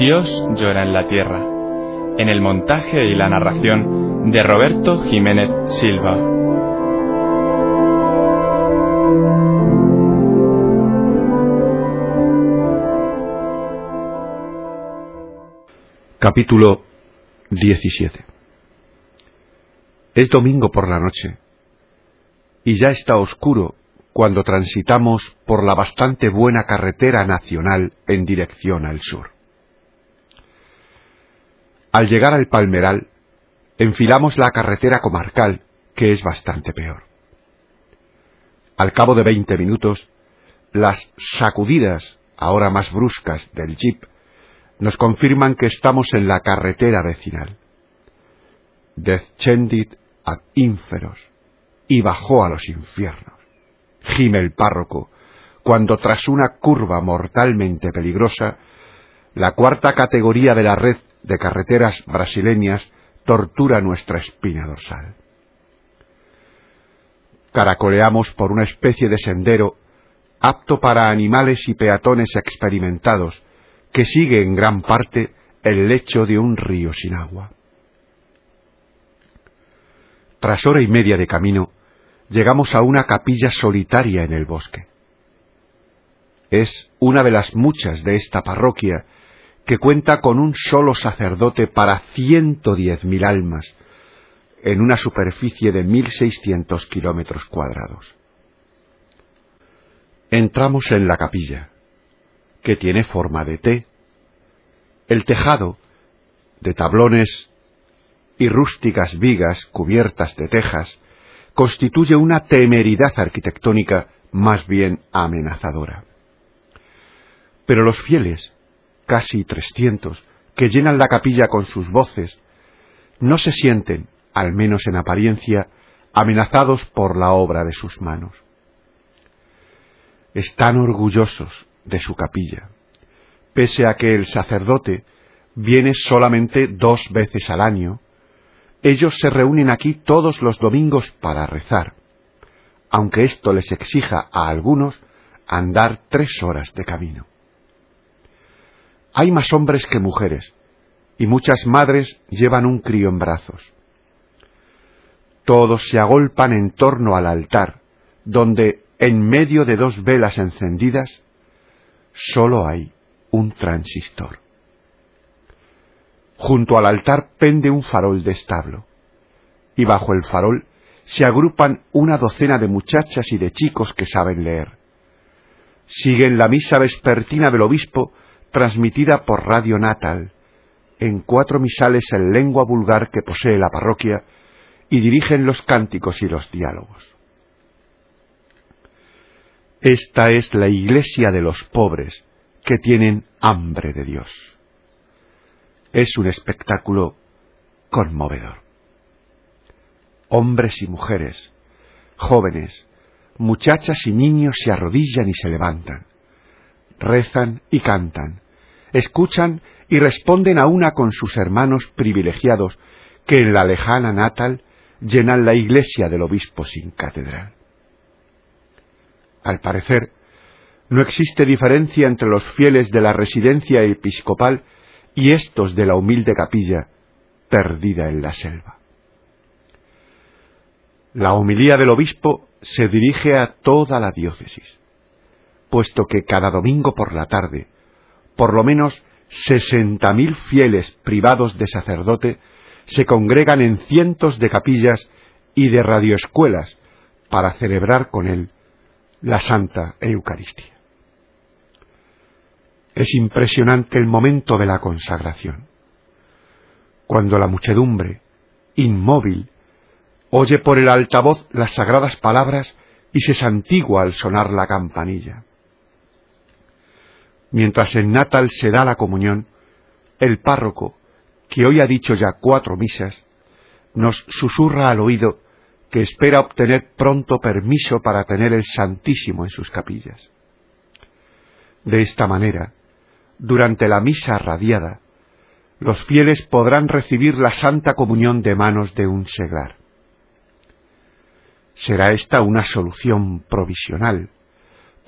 Dios llora en la tierra, en el montaje y la narración de Roberto Jiménez Silva. Capítulo 17 Es domingo por la noche y ya está oscuro cuando transitamos por la bastante buena carretera nacional en dirección al sur. Al llegar al Palmeral, enfilamos la carretera comarcal, que es bastante peor. Al cabo de veinte minutos, las sacudidas, ahora más bruscas, del jeep nos confirman que estamos en la carretera vecinal. Descendit ad inferos, y bajó a los infiernos. Gime el párroco, cuando tras una curva mortalmente peligrosa, la cuarta categoría de la red de carreteras brasileñas tortura nuestra espina dorsal. Caracoleamos por una especie de sendero apto para animales y peatones experimentados, que sigue en gran parte el lecho de un río sin agua. Tras hora y media de camino, llegamos a una capilla solitaria en el bosque. Es una de las muchas de esta parroquia que cuenta con un solo sacerdote para ciento diez mil almas en una superficie de mil seiscientos kilómetros cuadrados. Entramos en la capilla, que tiene forma de T. El tejado, de tablones y rústicas vigas cubiertas de tejas, constituye una temeridad arquitectónica más bien amenazadora. Pero los fieles, casi trescientos, que llenan la capilla con sus voces, no se sienten, al menos en apariencia, amenazados por la obra de sus manos. Están orgullosos de su capilla, pese a que el sacerdote viene solamente dos veces al año, ellos se reúnen aquí todos los domingos para rezar, aunque esto les exija a algunos andar tres horas de camino. Hay más hombres que mujeres, y muchas madres llevan un crío en brazos. Todos se agolpan en torno al altar, donde, en medio de dos velas encendidas, sólo hay un transistor. Junto al altar pende un farol de establo, y bajo el farol se agrupan una docena de muchachas y de chicos que saben leer. Siguen la misa vespertina del obispo transmitida por Radio Natal, en cuatro misales en lengua vulgar que posee la parroquia, y dirigen los cánticos y los diálogos. Esta es la iglesia de los pobres que tienen hambre de Dios. Es un espectáculo conmovedor. Hombres y mujeres, jóvenes, muchachas y niños se arrodillan y se levantan rezan y cantan, escuchan y responden a una con sus hermanos privilegiados que en la lejana natal llenan la iglesia del obispo sin catedral. Al parecer, no existe diferencia entre los fieles de la residencia episcopal y estos de la humilde capilla perdida en la selva. La homilía del obispo se dirige a toda la diócesis puesto que cada domingo por la tarde, por lo menos sesenta mil fieles privados de sacerdote se congregan en cientos de capillas y de radioescuelas para celebrar con él la Santa Eucaristía. Es impresionante el momento de la consagración, cuando la muchedumbre, inmóvil, oye por el altavoz las sagradas palabras y se santigua al sonar la campanilla Mientras en Natal se da la comunión, el párroco, que hoy ha dicho ya cuatro misas, nos susurra al oído que espera obtener pronto permiso para tener el Santísimo en sus capillas. De esta manera, durante la misa radiada, los fieles podrán recibir la Santa Comunión de manos de un seglar. Será esta una solución provisional,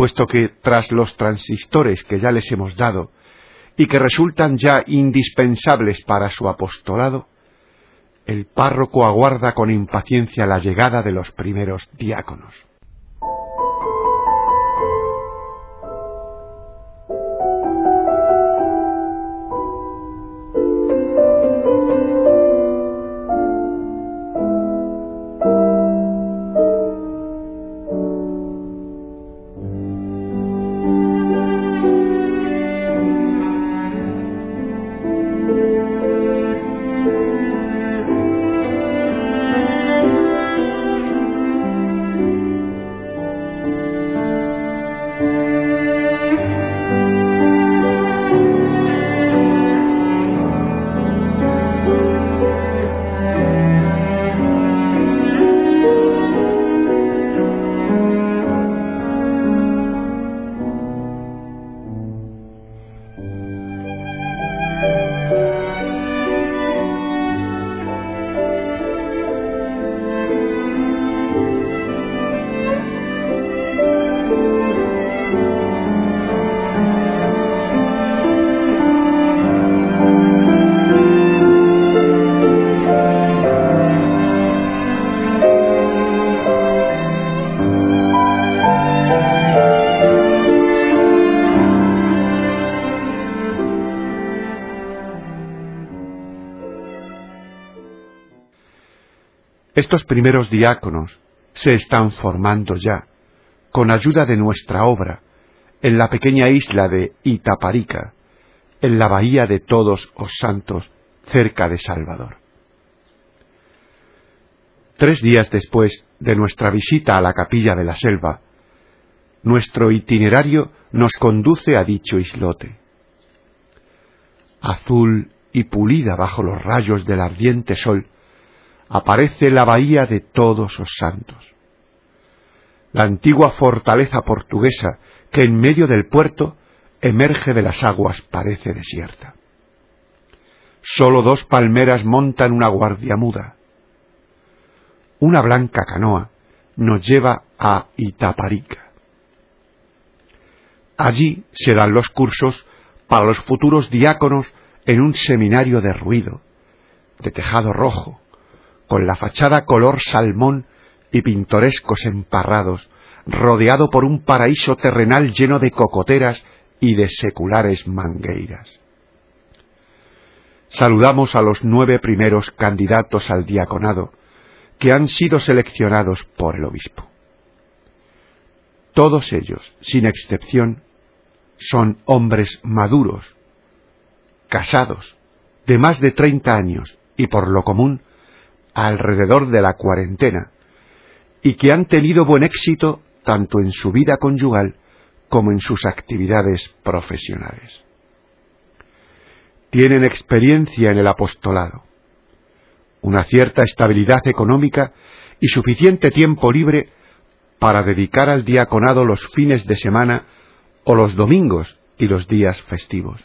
puesto que tras los transistores que ya les hemos dado y que resultan ya indispensables para su apostolado, el párroco aguarda con impaciencia la llegada de los primeros diáconos. Estos primeros diáconos se están formando ya, con ayuda de nuestra obra, en la pequeña isla de Itaparica, en la bahía de Todos los Santos, cerca de Salvador. Tres días después de nuestra visita a la capilla de la selva, nuestro itinerario nos conduce a dicho islote. Azul y pulida bajo los rayos del ardiente sol, aparece la bahía de todos los santos. La antigua fortaleza portuguesa que en medio del puerto emerge de las aguas parece desierta. Solo dos palmeras montan una guardia muda. Una blanca canoa nos lleva a Itaparica. Allí se dan los cursos para los futuros diáconos en un seminario de ruido, de tejado rojo, con la fachada color salmón y pintorescos emparrados, rodeado por un paraíso terrenal lleno de cocoteras y de seculares mangueiras. Saludamos a los nueve primeros candidatos al diaconado, que han sido seleccionados por el obispo. Todos ellos, sin excepción, son hombres maduros, casados, de más de treinta años y por lo común alrededor de la cuarentena y que han tenido buen éxito tanto en su vida conyugal como en sus actividades profesionales. Tienen experiencia en el apostolado, una cierta estabilidad económica y suficiente tiempo libre para dedicar al diaconado los fines de semana o los domingos y los días festivos.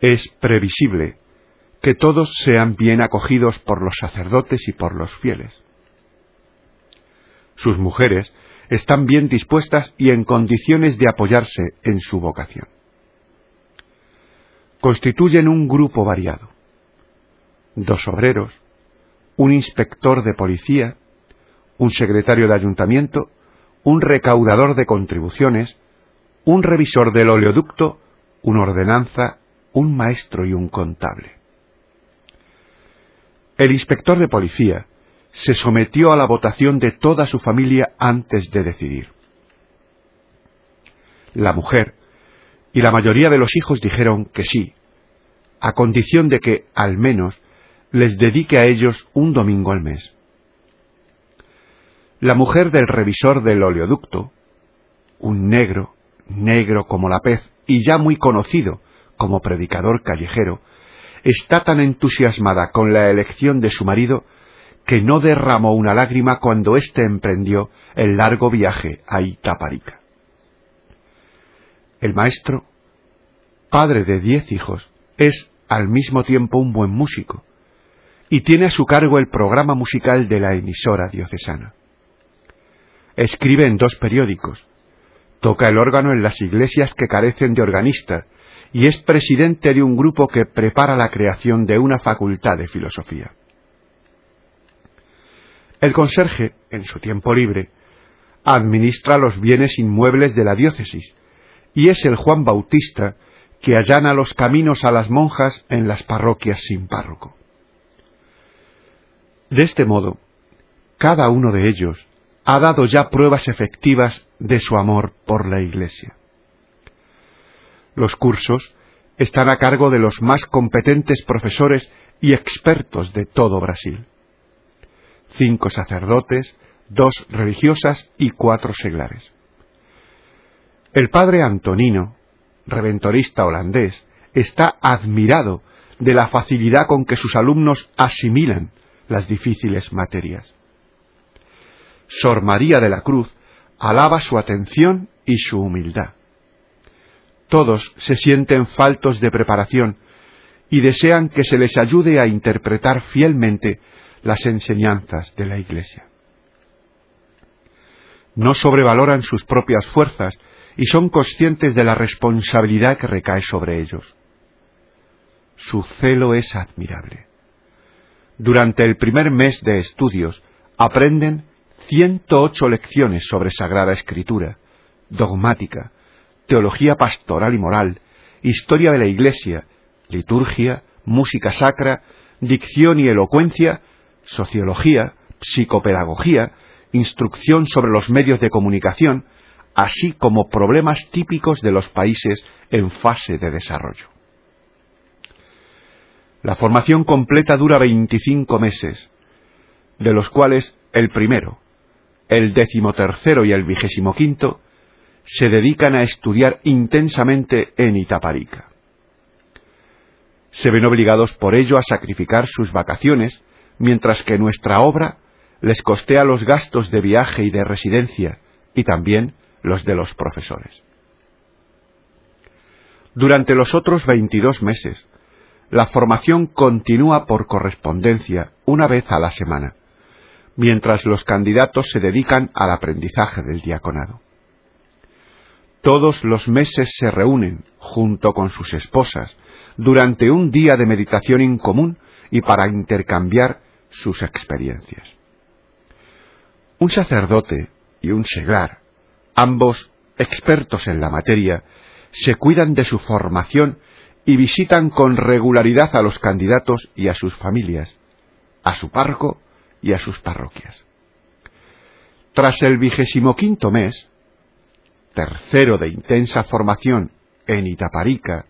Es previsible que todos sean bien acogidos por los sacerdotes y por los fieles. Sus mujeres están bien dispuestas y en condiciones de apoyarse en su vocación. Constituyen un grupo variado. Dos obreros, un inspector de policía, un secretario de ayuntamiento, un recaudador de contribuciones, un revisor del oleoducto, una ordenanza, un maestro y un contable. El inspector de policía se sometió a la votación de toda su familia antes de decidir. La mujer y la mayoría de los hijos dijeron que sí, a condición de que, al menos, les dedique a ellos un domingo al mes. La mujer del revisor del oleoducto, un negro, negro como la pez y ya muy conocido como predicador callejero, está tan entusiasmada con la elección de su marido que no derramó una lágrima cuando éste emprendió el largo viaje a Itaparica. El maestro, padre de diez hijos, es al mismo tiempo un buen músico y tiene a su cargo el programa musical de la emisora diocesana. Escribe en dos periódicos, toca el órgano en las iglesias que carecen de organista y es presidente de un grupo que prepara la creación de una facultad de filosofía. El conserje, en su tiempo libre, administra los bienes inmuebles de la diócesis y es el Juan Bautista que allana los caminos a las monjas en las parroquias sin párroco. De este modo, cada uno de ellos ha dado ya pruebas efectivas de su amor por la Iglesia. Los cursos están a cargo de los más competentes profesores y expertos de todo Brasil cinco sacerdotes, dos religiosas y cuatro seglares. El padre Antonino, reventorista holandés, está admirado de la facilidad con que sus alumnos asimilan las difíciles materias. Sor María de la Cruz alaba su atención y su humildad. Todos se sienten faltos de preparación y desean que se les ayude a interpretar fielmente las enseñanzas de la Iglesia. No sobrevaloran sus propias fuerzas y son conscientes de la responsabilidad que recae sobre ellos. Su celo es admirable. Durante el primer mes de estudios aprenden 108 lecciones sobre Sagrada Escritura, dogmática, teología pastoral y moral, historia de la Iglesia, liturgia, música sacra, dicción y elocuencia sociología, psicopedagogía, instrucción sobre los medios de comunicación, así como problemas típicos de los países en fase de desarrollo. La formación completa dura 25 meses, de los cuales el primero, el decimotercero y el vigésimo quinto se dedican a estudiar intensamente en Itaparica. Se ven obligados por ello a sacrificar sus vacaciones mientras que nuestra obra les costea los gastos de viaje y de residencia y también los de los profesores. Durante los otros 22 meses, la formación continúa por correspondencia una vez a la semana, mientras los candidatos se dedican al aprendizaje del diaconado. Todos los meses se reúnen, junto con sus esposas, durante un día de meditación en común y para intercambiar sus experiencias. Un sacerdote y un seglar, ambos expertos en la materia, se cuidan de su formación y visitan con regularidad a los candidatos y a sus familias, a su párroco y a sus parroquias. Tras el vigésimo quinto mes, tercero de intensa formación en Itaparica,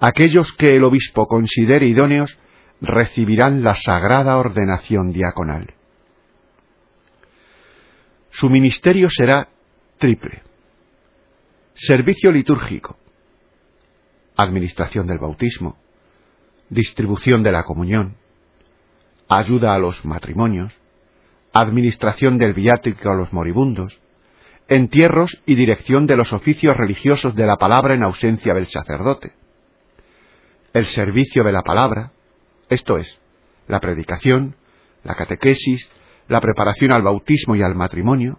aquellos que el obispo considere idóneos recibirán la sagrada ordenación diaconal. Su ministerio será triple. Servicio litúrgico, administración del bautismo, distribución de la comunión, ayuda a los matrimonios, administración del viático a los moribundos, entierros y dirección de los oficios religiosos de la palabra en ausencia del sacerdote, el servicio de la palabra, esto es, la predicación, la catequesis, la preparación al bautismo y al matrimonio,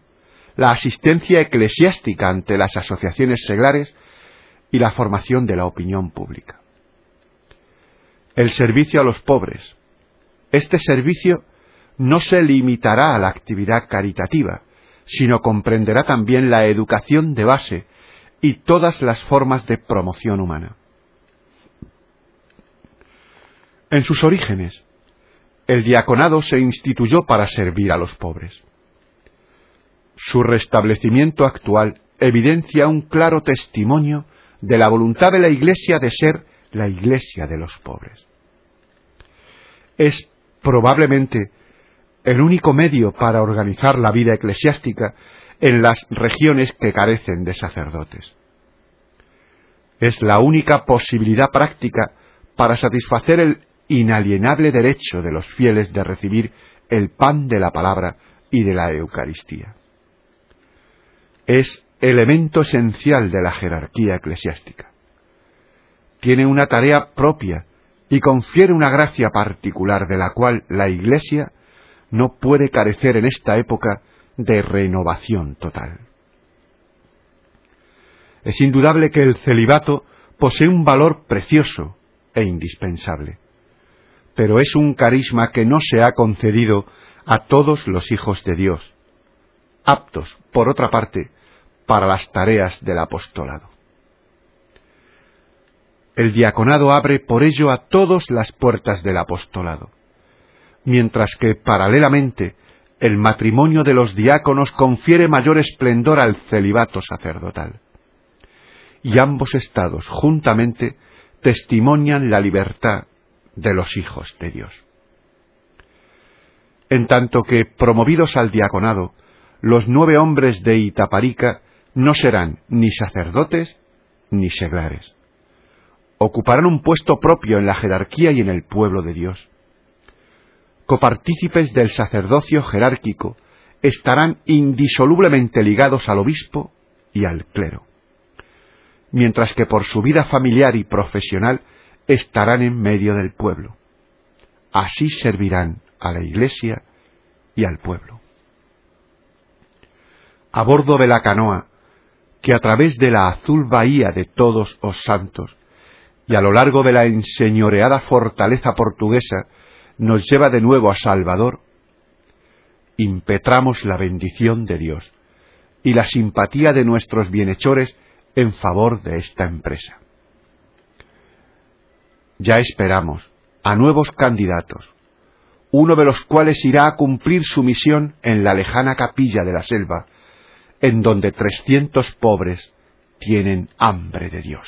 la asistencia eclesiástica ante las asociaciones seglares y la formación de la opinión pública. El servicio a los pobres. Este servicio no se limitará a la actividad caritativa, sino comprenderá también la educación de base y todas las formas de promoción humana. En sus orígenes, el diaconado se instituyó para servir a los pobres. Su restablecimiento actual evidencia un claro testimonio de la voluntad de la Iglesia de ser la Iglesia de los pobres. Es probablemente el único medio para organizar la vida eclesiástica en las regiones que carecen de sacerdotes. es la única posibilidad práctica para satisfacer el inalienable derecho de los fieles de recibir el pan de la palabra y de la Eucaristía. Es elemento esencial de la jerarquía eclesiástica. Tiene una tarea propia y confiere una gracia particular de la cual la Iglesia no puede carecer en esta época de renovación total. Es indudable que el celibato posee un valor precioso e indispensable, pero es un carisma que no se ha concedido a todos los hijos de Dios, aptos, por otra parte, para las tareas del apostolado. El diaconado abre por ello a todas las puertas del apostolado, mientras que, paralelamente, el matrimonio de los diáconos confiere mayor esplendor al celibato sacerdotal. Y ambos estados, juntamente, testimonian la libertad de los hijos de Dios. En tanto que, promovidos al diaconado, los nueve hombres de Itaparica no serán ni sacerdotes ni seglares ocuparán un puesto propio en la jerarquía y en el pueblo de Dios. Copartícipes del sacerdocio jerárquico, estarán indisolublemente ligados al obispo y al clero, mientras que por su vida familiar y profesional estarán en medio del pueblo. Así servirán a la Iglesia y al pueblo. A bordo de la canoa, que a través de la azul bahía de todos los santos y a lo largo de la enseñoreada fortaleza portuguesa nos lleva de nuevo a Salvador, impetramos la bendición de Dios y la simpatía de nuestros bienhechores en favor de esta empresa. Ya esperamos a nuevos candidatos, uno de los cuales irá a cumplir su misión en la lejana capilla de la selva, en donde trescientos pobres tienen hambre de Dios.